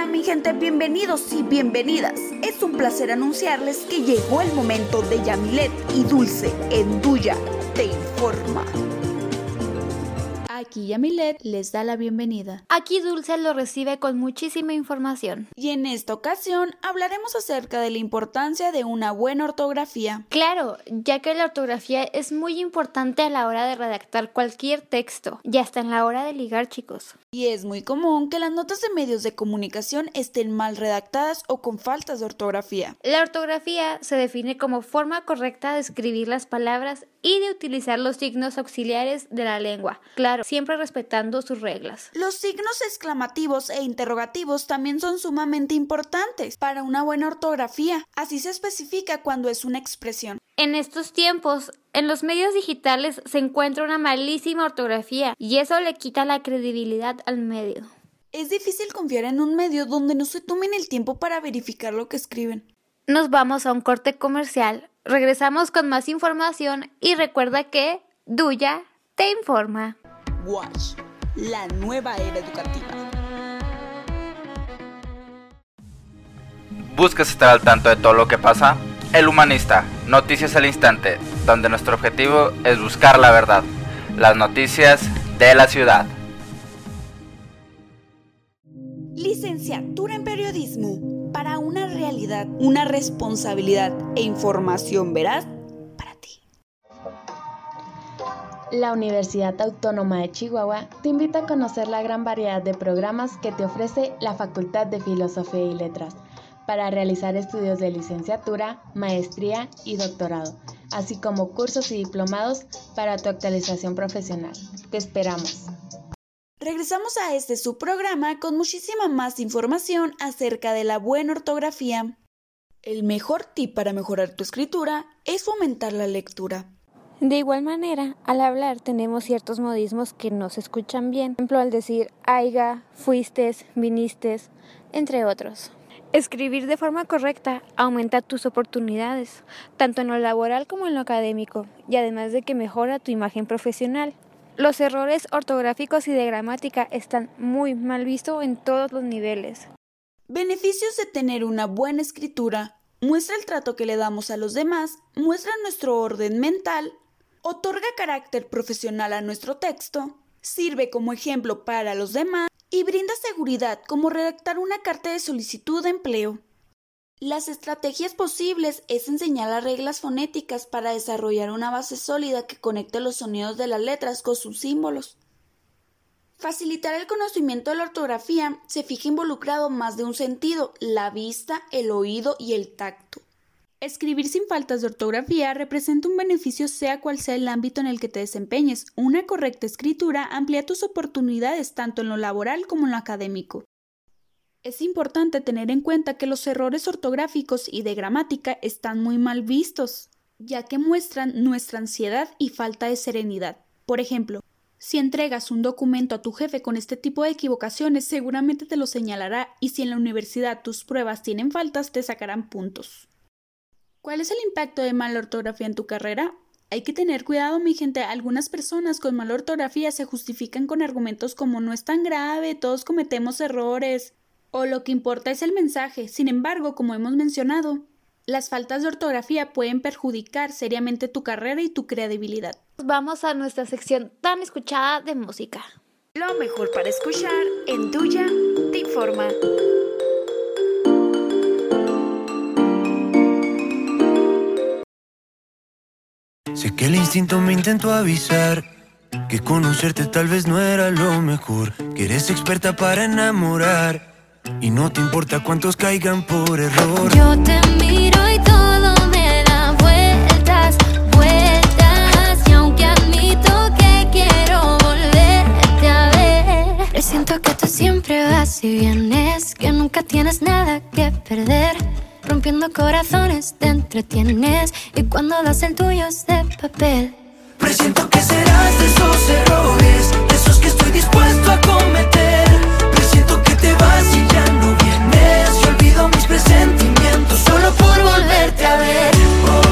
Hola mi gente, bienvenidos y bienvenidas. Es un placer anunciarles que llegó el momento de Yamilet y Dulce en Duya Te Informa. Aquí Yamilet les da la bienvenida. Aquí Dulce lo recibe con muchísima información. Y en esta ocasión hablaremos acerca de la importancia de una buena ortografía. Claro, ya que la ortografía es muy importante a la hora de redactar cualquier texto y hasta en la hora de ligar, chicos. Y es muy común que las notas de medios de comunicación estén mal redactadas o con faltas de ortografía. La ortografía se define como forma correcta de escribir las palabras y de utilizar los signos auxiliares de la lengua, claro, siempre respetando sus reglas. Los signos exclamativos e interrogativos también son sumamente importantes para una buena ortografía, así se especifica cuando es una expresión. En estos tiempos, en los medios digitales se encuentra una malísima ortografía y eso le quita la credibilidad al medio. Es difícil confiar en un medio donde no se tomen el tiempo para verificar lo que escriben. Nos vamos a un corte comercial Regresamos con más información y recuerda que Duya te informa. Watch, la nueva era educativa. ¿Buscas estar al tanto de todo lo que pasa? El Humanista, noticias al instante, donde nuestro objetivo es buscar la verdad, las noticias de la ciudad. Licenciatura en Periodismo para una realidad, una responsabilidad e información veraz para ti. La Universidad Autónoma de Chihuahua te invita a conocer la gran variedad de programas que te ofrece la Facultad de Filosofía y Letras para realizar estudios de licenciatura, maestría y doctorado, así como cursos y diplomados para tu actualización profesional. Te esperamos. Regresamos a este subprograma con muchísima más información acerca de la buena ortografía. El mejor tip para mejorar tu escritura es fomentar la lectura. De igual manera, al hablar tenemos ciertos modismos que no se escuchan bien, por ejemplo al decir aiga, fuistes, vinistes, entre otros. Escribir de forma correcta aumenta tus oportunidades, tanto en lo laboral como en lo académico, y además de que mejora tu imagen profesional. Los errores ortográficos y de gramática están muy mal vistos en todos los niveles. Beneficios de tener una buena escritura. Muestra el trato que le damos a los demás, muestra nuestro orden mental, otorga carácter profesional a nuestro texto, sirve como ejemplo para los demás y brinda seguridad como redactar una carta de solicitud de empleo. Las estrategias posibles es enseñar las reglas fonéticas para desarrollar una base sólida que conecte los sonidos de las letras con sus símbolos. Facilitar el conocimiento de la ortografía se fija involucrado más de un sentido, la vista, el oído y el tacto. Escribir sin faltas de ortografía representa un beneficio sea cual sea el ámbito en el que te desempeñes. Una correcta escritura amplía tus oportunidades tanto en lo laboral como en lo académico. Es importante tener en cuenta que los errores ortográficos y de gramática están muy mal vistos, ya que muestran nuestra ansiedad y falta de serenidad. Por ejemplo, si entregas un documento a tu jefe con este tipo de equivocaciones, seguramente te lo señalará y si en la universidad tus pruebas tienen faltas, te sacarán puntos. ¿Cuál es el impacto de mala ortografía en tu carrera? Hay que tener cuidado, mi gente. Algunas personas con mala ortografía se justifican con argumentos como no es tan grave, todos cometemos errores o lo que importa es el mensaje. Sin embargo, como hemos mencionado, las faltas de ortografía pueden perjudicar seriamente tu carrera y tu credibilidad. Vamos a nuestra sección tan escuchada de música. Lo mejor para escuchar en Tuya te informa. Sé que el instinto me intentó avisar que conocerte tal vez no era lo mejor, que eres experta para enamorar y no te importa cuántos caigan por error. Yo te miro y todo me da vueltas, vueltas. Y aunque admito que quiero volverte a ver, siento que tú siempre vas y vienes, que nunca tienes nada que perder. Rompiendo corazones te entretienes y cuando das el tuyo es de papel. Presiento que serás de esos errores, de esos que estoy dispuesto a cometer. Presiento que te vas y ya no vienes. Y olvido mis presentimientos solo por volverte a ver. Solo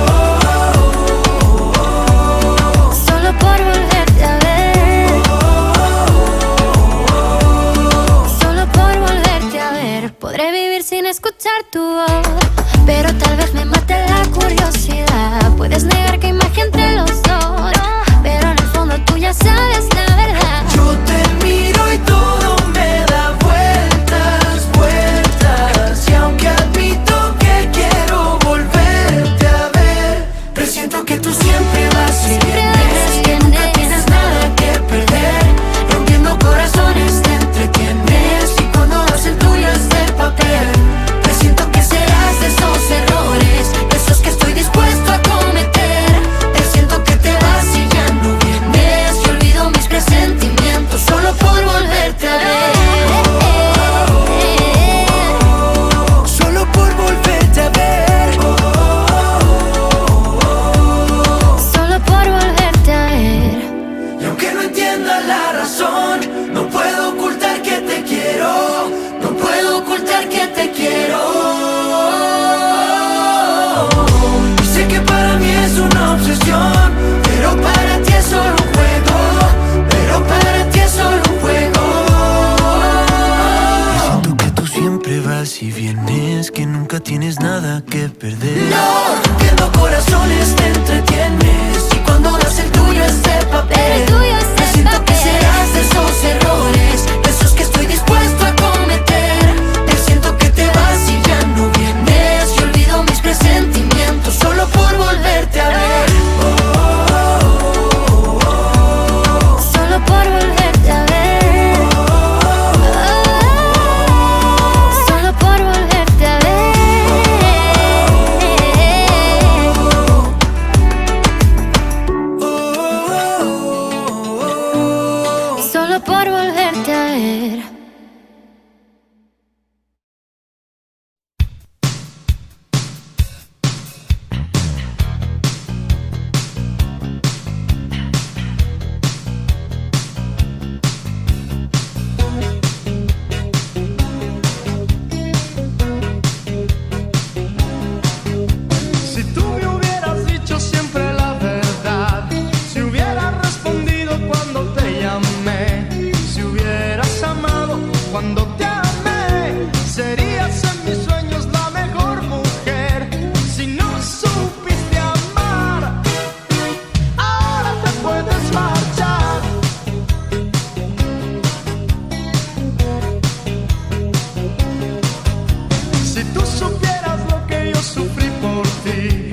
feet.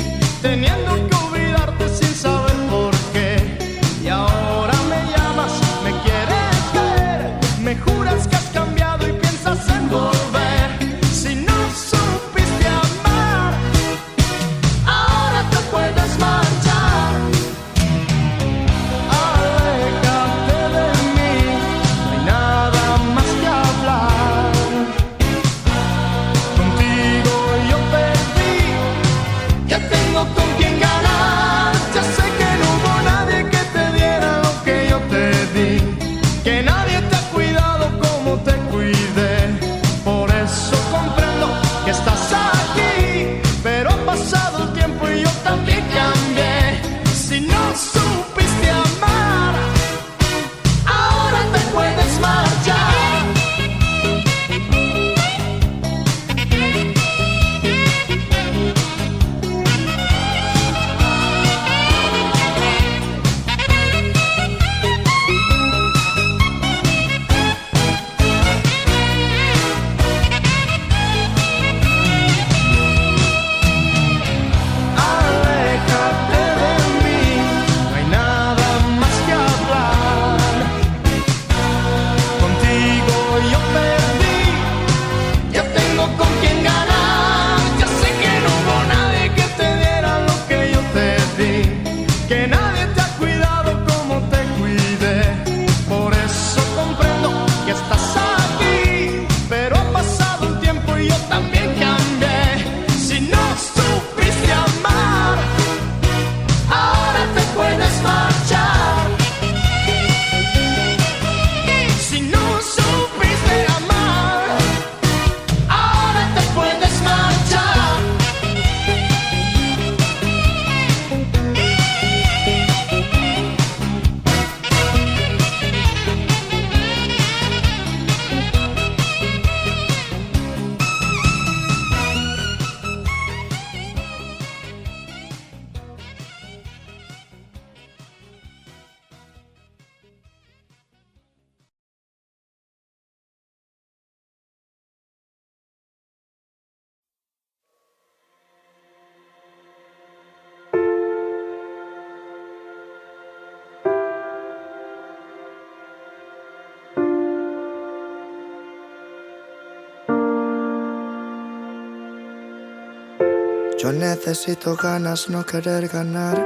Yo necesito ganas, no querer ganar.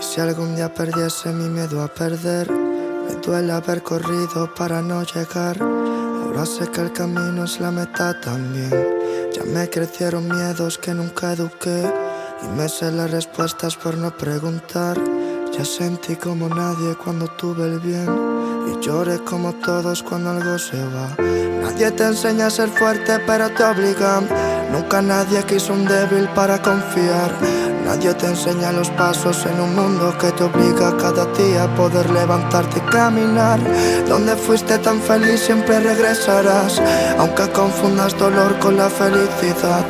Y si algún día perdiese mi miedo a perder, me duele haber corrido para no llegar. Ahora sé que el camino es la meta también. Ya me crecieron miedos que nunca eduqué. Y me sé las respuestas por no preguntar. Ya sentí como nadie cuando tuve el bien. Y lloré como todos cuando algo se va. Nadie te enseña a ser fuerte, pero te obligan. Nunca nadie quiso un débil para confiar. Nadie te enseña los pasos en un mundo que te obliga cada día a poder levantarte y caminar. Donde fuiste tan feliz siempre regresarás, aunque confundas dolor con la felicidad.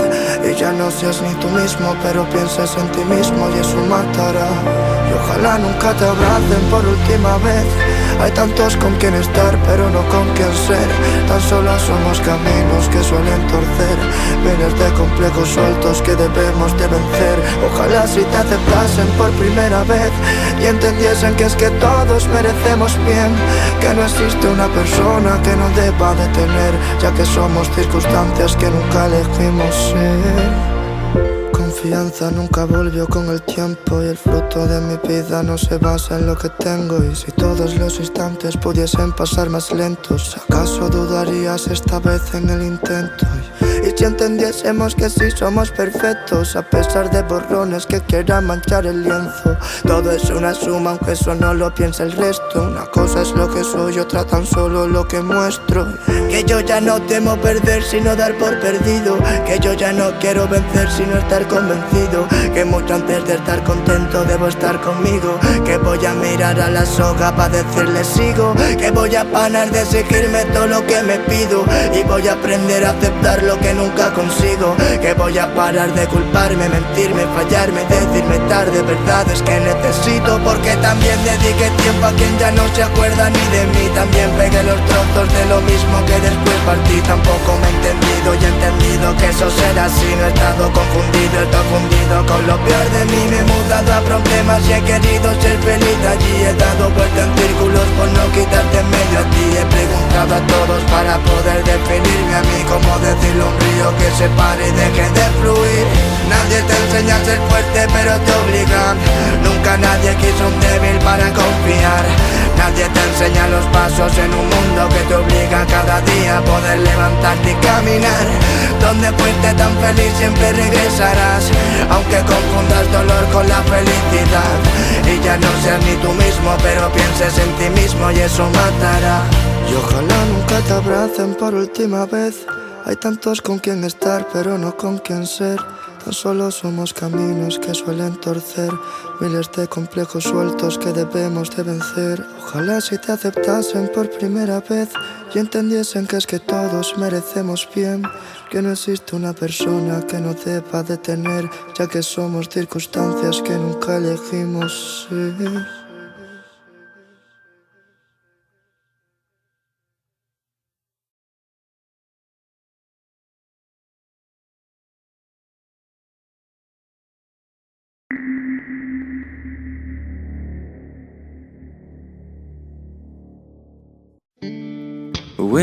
Y ya no seas ni tú mismo, pero pienses en ti mismo y eso matará. Y ojalá nunca te abracen por última vez. Hay tantos con quien estar, pero no con quien ser. Tan solo somos caminos que suelen torcer. Miles de complejos sueltos que debemos de vencer. Ojalá si te aceptasen por primera vez y entendiesen que es que todos merecemos bien. Que no existe una persona que no deba de tener, ya que somos circunstancias que nunca elegimos ser confianza nunca volvió con el tiempo y el fruto de mi vida no se basa en lo que tengo y si todos los instantes pudiesen pasar más lentos, ¿acaso dudarías esta vez en el intento? Y si entendiésemos que sí somos perfectos a pesar de borrones que quieran manchar el lienzo, todo es una suma aunque eso no lo piensa el resto, una cosa es lo que soy, otra tan solo lo que muestro, que yo ya no temo perder sino dar por perdido, que yo ya no quiero vencer sino estar convencido que mucho antes de estar contento debo estar conmigo. Que voy a mirar a la soga para decirle sigo. Que voy a parar de exigirme todo lo que me pido. Y voy a aprender a aceptar lo que nunca consigo. Que voy a parar de culparme, mentirme, fallarme, decirme tarde. Verdades que necesito porque también dediqué tiempo a quien ya no se acuerda ni de mí. También pegué los trozos de lo mismo que después partí. Tampoco me he entendido y he entendido que eso será así. No he estado confundido, confundido con lo peor de mí Me he mudado a problemas y he querido ser feliz allí He dado vuelta en círculos por no quitarte en medio a ti He preguntado a todos para poder definirme a mí Como decirle un río que se pare y deje de fluir. Nadie te enseña a ser fuerte pero te obligan. Nunca nadie quiso un débil para confiar. Nadie te enseña los pasos en un mundo que te obliga cada día a poder levantarte y caminar. Donde fuiste tan feliz siempre regresarás aunque confundas dolor con la felicidad. Y ya no seas ni tú mismo pero pienses en ti mismo y eso matará. Y ojalá nunca te abracen por última vez Hay tantos con quien estar pero no con quien ser Tan solo somos caminos que suelen torcer, miles de complejos sueltos que debemos de vencer. Ojalá si te aceptasen por primera vez y entendiesen que es que todos merecemos bien, que no existe una persona que no deba de tener, ya que somos circunstancias que nunca elegimos ser.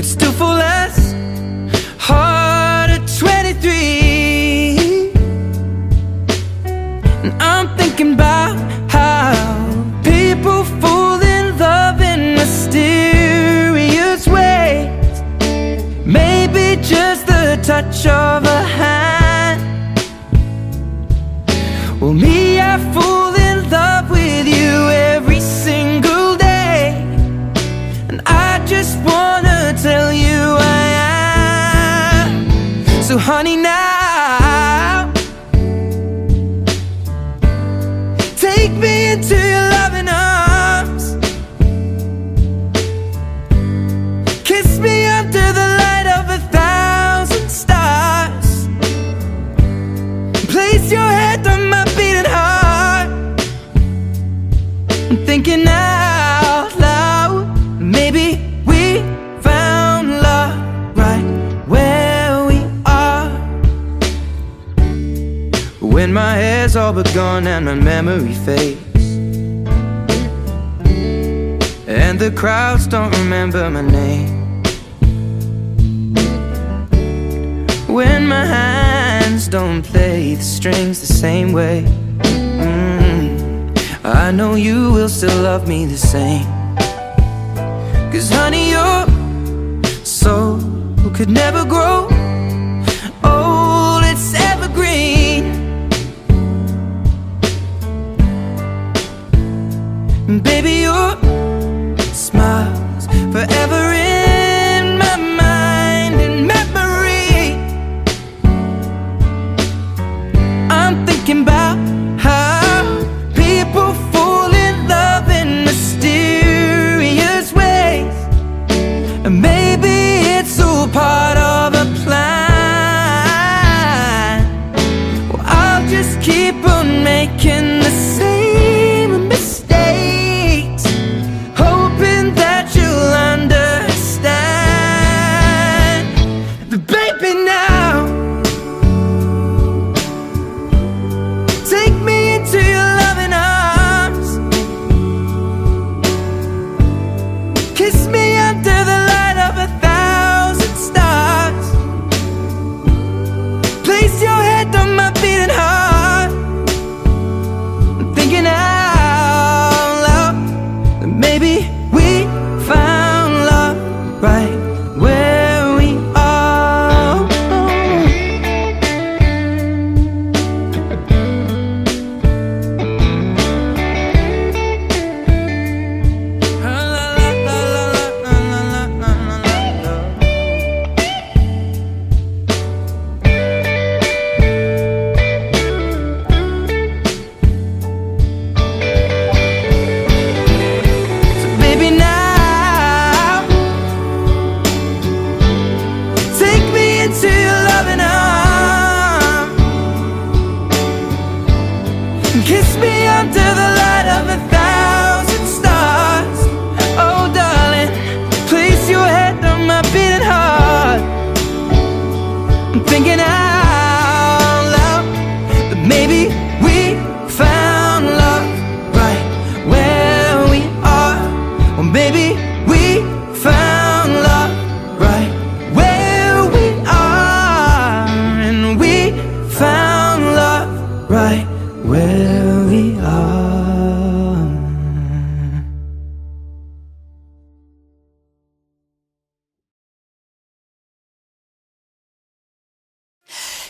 could still fall less Your head on my beating heart. I'm thinking out loud. Maybe we found love right where we are. When my hair's all but gone and my memory fades. And the crowds don't remember my name. When my hands don't play the strings the same way. Mm, I know you will still love me the same. Cause honey, your soul could never grow old, it's evergreen. Baby, your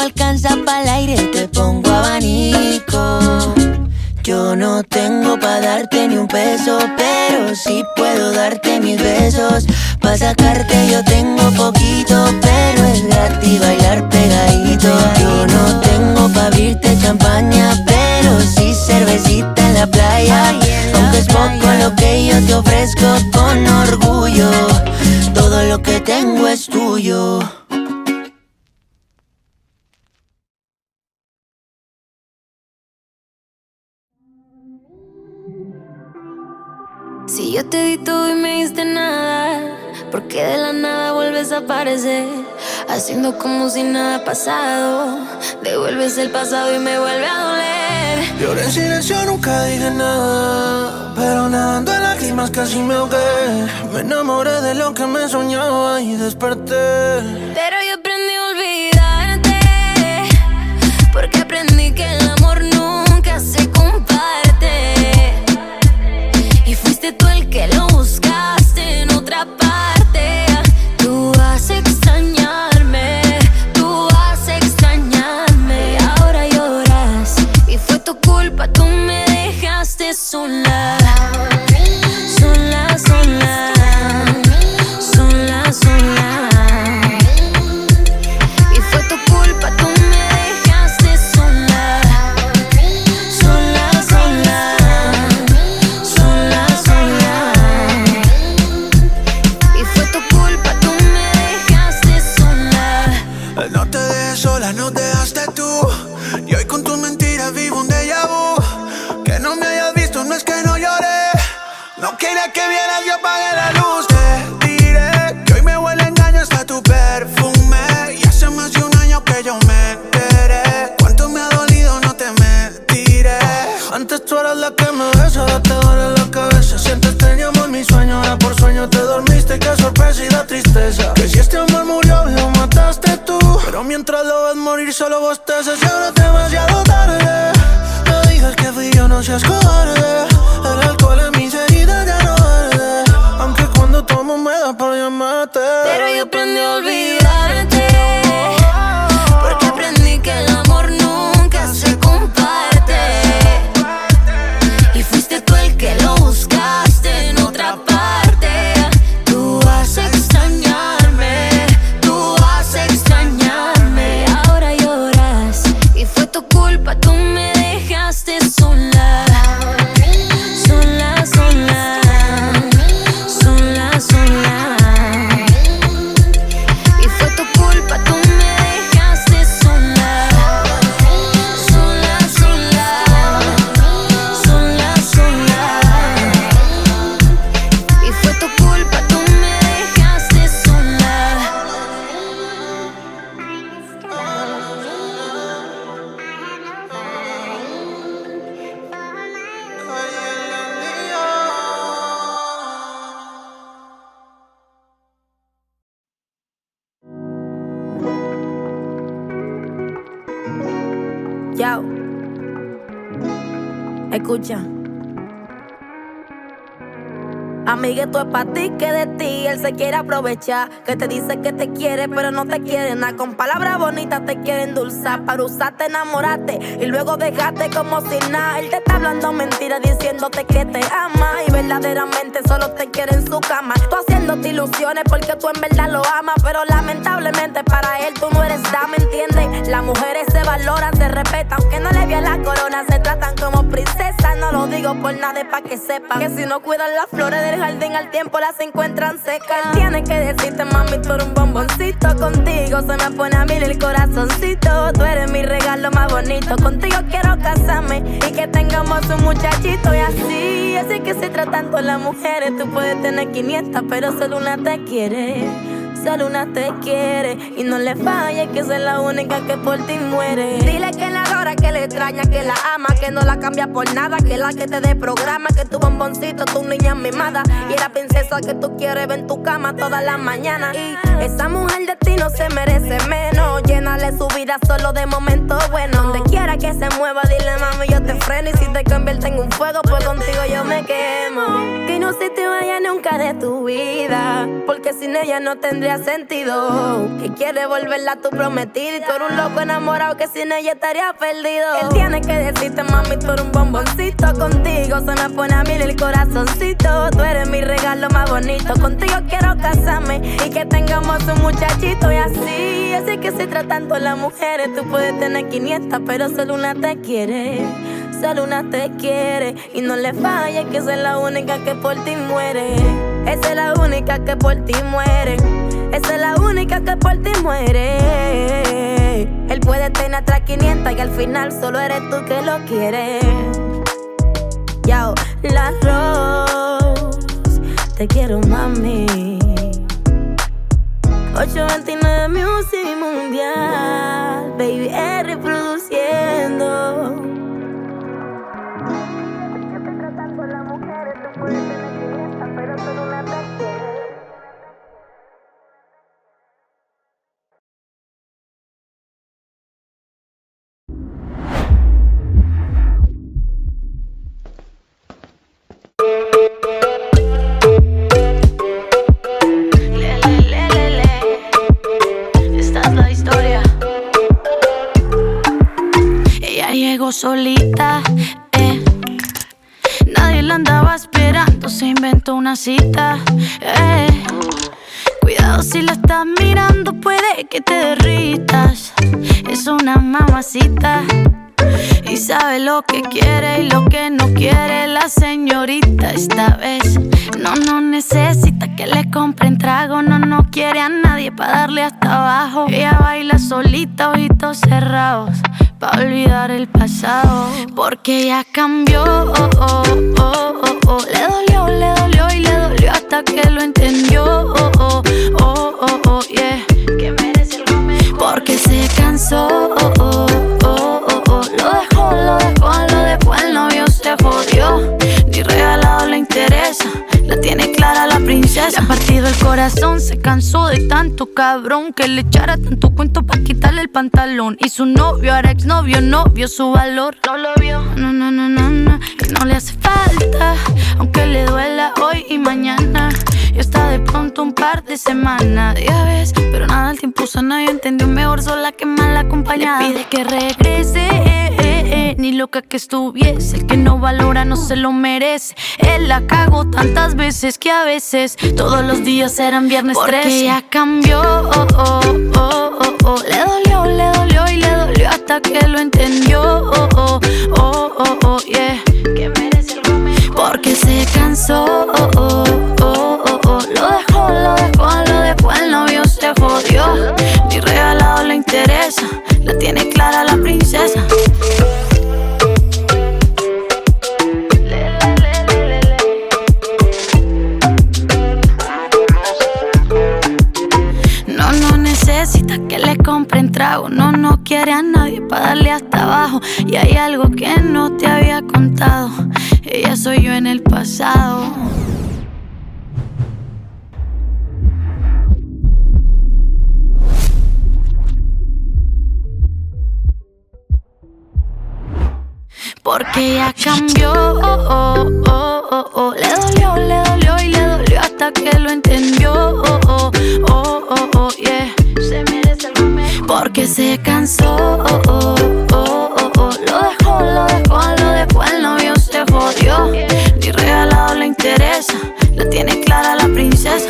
No alcanza para el aire, te pongo abanico. Yo no tengo pa' darte ni un peso, pero sí puedo darte mis besos. Pa' sacarte yo tengo poquito, pero es gratis bailar pegadito. Yo no tengo pa' abrirte champaña, pero sí cervecita en la playa. Aunque es poco lo que yo te ofrezco con orgullo, todo lo que tengo es tuyo. Si yo te di todo y me diste nada, ¿por qué de la nada vuelves a aparecer? Haciendo como si nada ha pasado. Devuelves el pasado y me vuelve a doler. Lloré en silencio, nunca dije nada. Pero nadando en lágrimas casi me ahogué. Me enamoré de lo que me soñaba y desperté. Pero yo aprendí a olvidarte. Porque aprendí que el amor solo bostezas. Y Amigueto es para ti que de ti él se quiere aprovechar. Que te dice que te quiere, pero no te quiere nada. Con palabras bonitas te quiere endulzar. Para usarte, enamorarte y luego dejarte como si nada. Él te está hablando mentiras diciéndote que te ama. Y verdaderamente solo te quiere en su cama. Tú haciéndote ilusiones porque tú en verdad lo amas. Pero lamentablemente para él tú no eres dama, ¿entiendes? Las mujeres se valoran, se respetan. Aunque no le vean la corona, se tratan como. No lo digo por nada, para que sepan. Que si no cuidan las flores del jardín al tiempo las encuentran secas. Él tiene que decirte, mami, tú eres un bomboncito. Contigo se me pone a mil el corazoncito. Tú eres mi regalo más bonito. Contigo quiero casarme y que tengamos un muchachito y así. así, que se tratando a las mujeres. Tú puedes tener 500, pero solo una te quiere. Solo una te quiere y no le falla que es la única que por ti muere. Dile que la adora, que le extraña, que la ama, que no la cambia por nada, que la que te dé programa, que tu bomboncito, tu niña mimada y la princesa que tú quieres ver en tu cama todas las mañanas. Y esa mujer de ti no se merece menos. Llénale su vida solo de momentos buenos. Donde quiera que se mueva, dile mami, yo te freno y si te convierto en un fuego, pues contigo yo me quemo. Que no se te vaya nunca de tu vida, porque sin ella no tendría sentido. Que quiere volverla a tu prometida y tú eres un loco enamorado que sin ella estaría perdido. Él tiene que decirte, mami, tú eres un bomboncito. Contigo se me pone a mil el corazoncito. Tú eres mi regalo más bonito. Contigo quiero casarme y que tengamos un muchachito y así. Así que se tratando las mujeres, tú puedes tener 500, pero solo una te quiere. Solo una te quiere y no le falla que esa es la única que por ti muere. Esa es la única que por ti muere. Esa es la única que por ti muere. Él puede tener hasta 500 y al final solo eres tú que lo quieres. Yao, la Rose, te quiero mami. 829 Music Mundial, baby, es reproduciendo. Solita, eh. Nadie la andaba esperando, se inventó una cita, eh. Cuidado si la estás mirando, puede que te derritas. Es una mamacita. Y sabe lo que quiere y lo que no quiere la señorita esta vez. No, no necesita que le compren trago, no, no quiere a nadie para darle hasta abajo. Ella baila solita, ojitos cerrados, para olvidar el pasado. Porque ya cambió, oh, oh, oh, oh, oh. le dolió, le dolió y le dolió hasta que lo entendió. Oh, oh, cansó de tanto cabrón que le echara tanto cuento para quitarle el pantalón. Y su novio, ahora exnovio, no vio su valor. No lo vio, no, no, no, no, no. No le hace falta, aunque le duela hoy y mañana. Y está de pronto un par de semanas. Ya ves, pero nada, el tiempo sana. Yo entendió mejor sola que mal acompañada. Le pide que regrese, eh, eh, eh. ni loca que estuviese. El que no valora no se lo merece. Él la cagó tantas veces que a veces todos los días eran viernes Porque 13. ya cambió, oh, oh, oh, oh, oh. le dolió, le dolió y le dolió hasta que lo entendió. Oh, oh, oh, oh, oh, yeah. Que merece algo mejor. Porque se cansó, oh, oh, soy yo en el pasado. La tiene clara la princesa.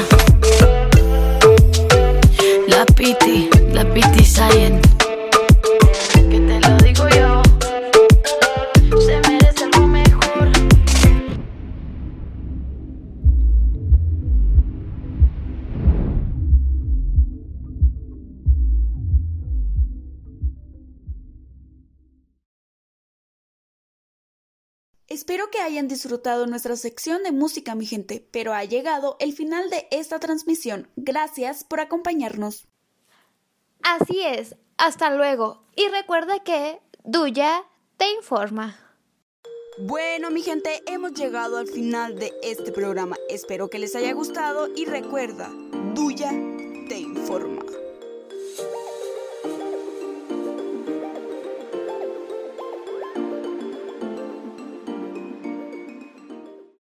Espero que hayan disfrutado nuestra sección de música, mi gente, pero ha llegado el final de esta transmisión. Gracias por acompañarnos. Así es, hasta luego. Y recuerda que Duya te informa. Bueno, mi gente, hemos llegado al final de este programa. Espero que les haya gustado y recuerda, Duya te informa.